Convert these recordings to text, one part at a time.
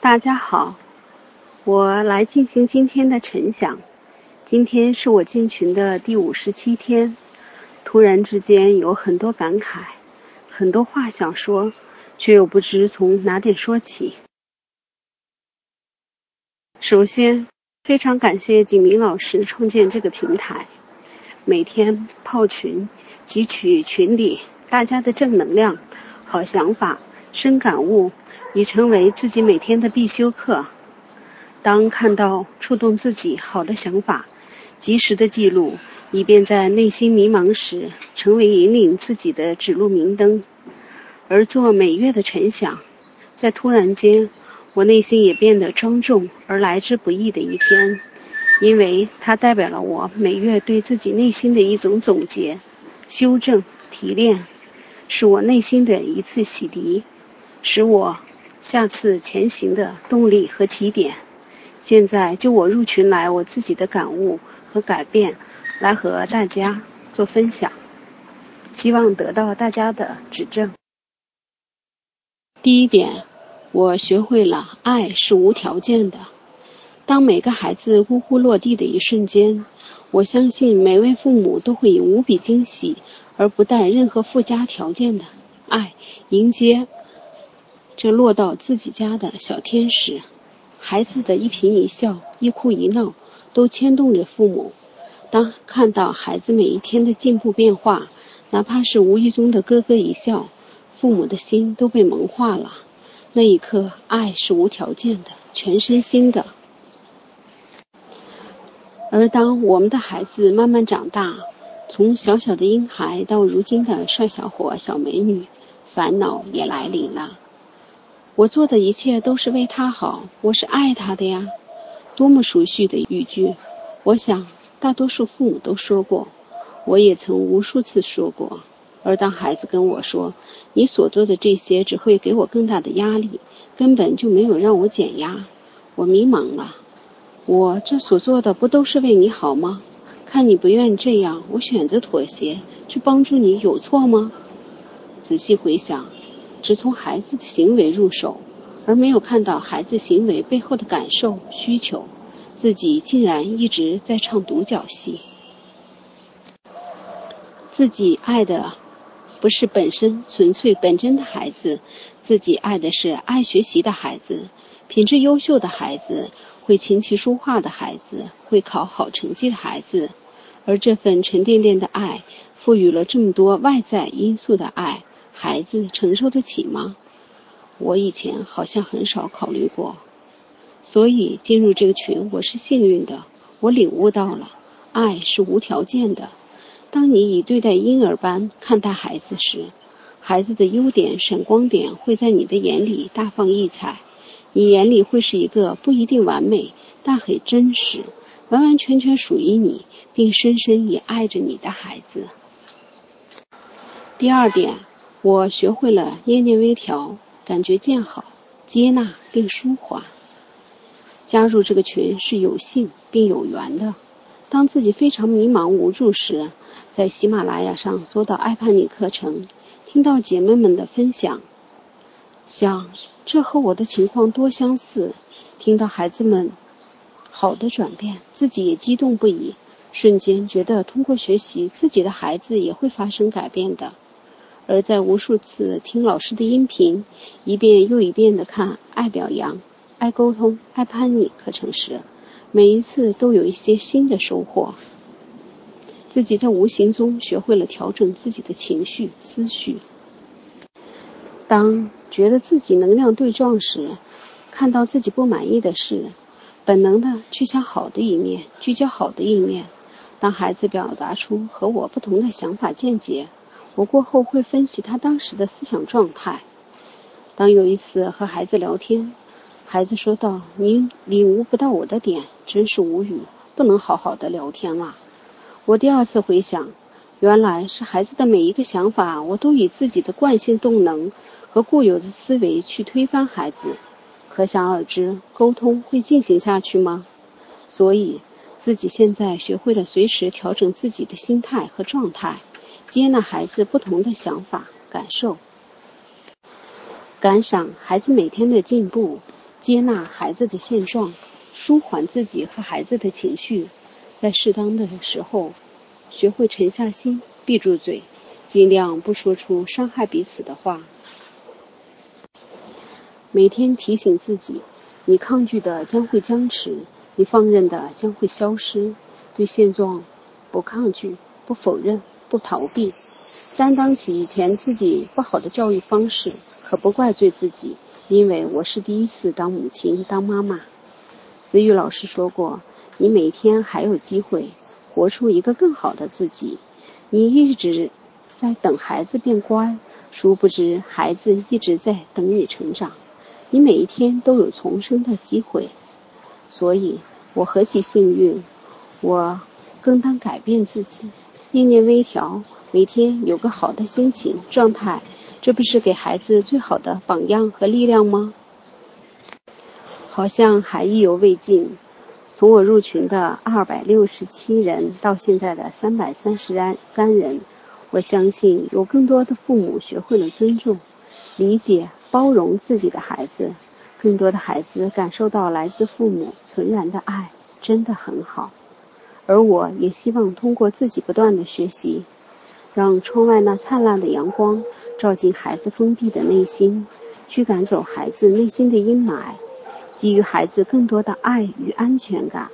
大家好，我来进行今天的晨想。今天是我进群的第五十七天，突然之间有很多感慨，很多话想说，却又不知从哪点说起。首先，非常感谢景明老师创建这个平台，每天泡群，汲取群里大家的正能量、好想法、深感悟，已成为自己每天的必修课。当看到触动自己好的想法，及时的记录，以便在内心迷茫时，成为引领自己的指路明灯。而做每月的晨想，在突然间，我内心也变得庄重而来之不易的一天，因为它代表了我每月对自己内心的一种总结、修正、提炼，是我内心的一次洗涤，使我下次前行的动力和起点。现在就我入群来，我自己的感悟。和改变，来和大家做分享，希望得到大家的指正。第一点，我学会了爱是无条件的。当每个孩子呜呼落地的一瞬间，我相信每位父母都会以无比惊喜而不带任何附加条件的爱迎接这落到自己家的小天使。孩子的一颦一笑，一哭一闹。都牵动着父母。当看到孩子每一天的进步变化，哪怕是无意中的咯咯一笑，父母的心都被萌化了。那一刻，爱是无条件的，全身心的。而当我们的孩子慢慢长大，从小小的婴孩到如今的帅小伙、小美女，烦恼也来临了。我做的一切都是为他好，我是爱他的呀。多么熟悉的语句，我想大多数父母都说过，我也曾无数次说过。而当孩子跟我说：“你所做的这些只会给我更大的压力，根本就没有让我减压。”我迷茫了。我这所做的不都是为你好吗？看你不愿这样，我选择妥协去帮助你，有错吗？仔细回想，只从孩子的行为入手。而没有看到孩子行为背后的感受需求，自己竟然一直在唱独角戏。自己爱的不是本身纯粹本真的孩子，自己爱的是爱学习的孩子，品质优秀的孩子，会琴棋书画的孩子，会考好成绩的孩子。而这份沉甸甸的爱，赋予了这么多外在因素的爱，孩子承受得起吗？我以前好像很少考虑过，所以进入这个群我是幸运的。我领悟到了，爱是无条件的。当你以对待婴儿般看待孩子时，孩子的优点闪光点会在你的眼里大放异彩。你眼里会是一个不一定完美，但很真实、完完全全属于你，并深深也爱着你的孩子。第二点，我学会了念念微调。感觉渐好，接纳并舒缓。加入这个群是有幸并有缘的。当自己非常迷茫无助时，在喜马拉雅上搜到爱叛逆课程，听到姐妹们的分享，想这和我的情况多相似。听到孩子们好的转变，自己也激动不已，瞬间觉得通过学习，自己的孩子也会发生改变的。而在无数次听老师的音频，一遍又一遍的看《爱表扬、爱沟通、爱叛逆》课程时，每一次都有一些新的收获。自己在无形中学会了调整自己的情绪、思绪。当觉得自己能量对撞时，看到自己不满意的事，本能的去想好的一面，聚焦好的一面。当孩子表达出和我不同的想法见解。我过后会分析他当时的思想状态。当有一次和孩子聊天，孩子说道：“您领悟不到我的点，真是无语，不能好好的聊天了。”我第二次回想，原来是孩子的每一个想法，我都以自己的惯性动能和固有的思维去推翻孩子。可想而知，沟通会进行下去吗？所以，自己现在学会了随时调整自己的心态和状态。接纳孩子不同的想法、感受，感赏孩子每天的进步，接纳孩子的现状，舒缓自己和孩子的情绪，在适当的时候，学会沉下心，闭住嘴，尽量不说出伤害彼此的话。每天提醒自己，你抗拒的将会僵持，你放任的将会消失。对现状不抗拒，不否认，不逃避，担当起以前自己不好的教育方式，可不怪罪自己。因为我是第一次当母亲、当妈妈。子宇老师说过，你每天还有机会活出一个更好的自己。你一直在等孩子变乖，殊不知孩子一直在等你成长。你每一天都有重生的机会，所以我何其幸运！我更当改变自己，念念微调，每天有个好的心情状态。这不是给孩子最好的榜样和力量吗？好像还意犹未尽。从我入群的二百六十七人到现在的三百三十三人，我相信有更多的父母学会了尊重、理解、包容自己的孩子，更多的孩子感受到来自父母纯然的爱，真的很好。而我也希望通过自己不断的学习。让窗外那灿烂的阳光照进孩子封闭的内心，驱赶走孩子内心的阴霾，给予孩子更多的爱与安全感。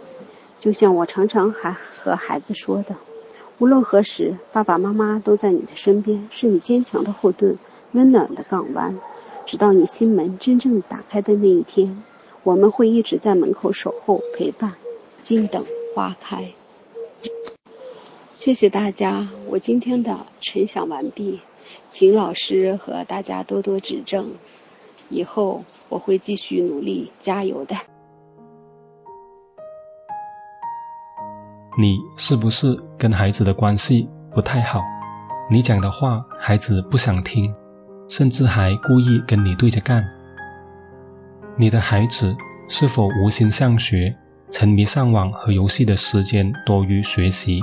就像我常常还和孩子说的，无论何时，爸爸妈妈都在你的身边，是你坚强的后盾，温暖的港湾。直到你心门真正打开的那一天，我们会一直在门口守候陪伴，静等花开。谢谢大家，我今天的晨想完毕，请老师和大家多多指正，以后我会继续努力加油的。你是不是跟孩子的关系不太好？你讲的话孩子不想听，甚至还故意跟你对着干？你的孩子是否无心上学，沉迷上网和游戏的时间多于学习？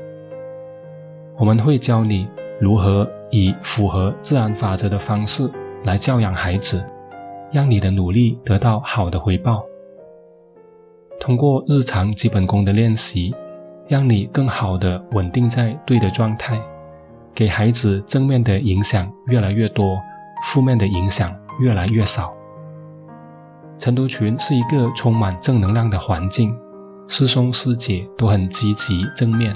我们会教你如何以符合自然法则的方式来教养孩子，让你的努力得到好的回报。通过日常基本功的练习，让你更好的稳定在对的状态，给孩子正面的影响越来越多，负面的影响越来越少。晨读群是一个充满正能量的环境，师兄师姐都很积极正面。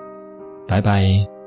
拜拜。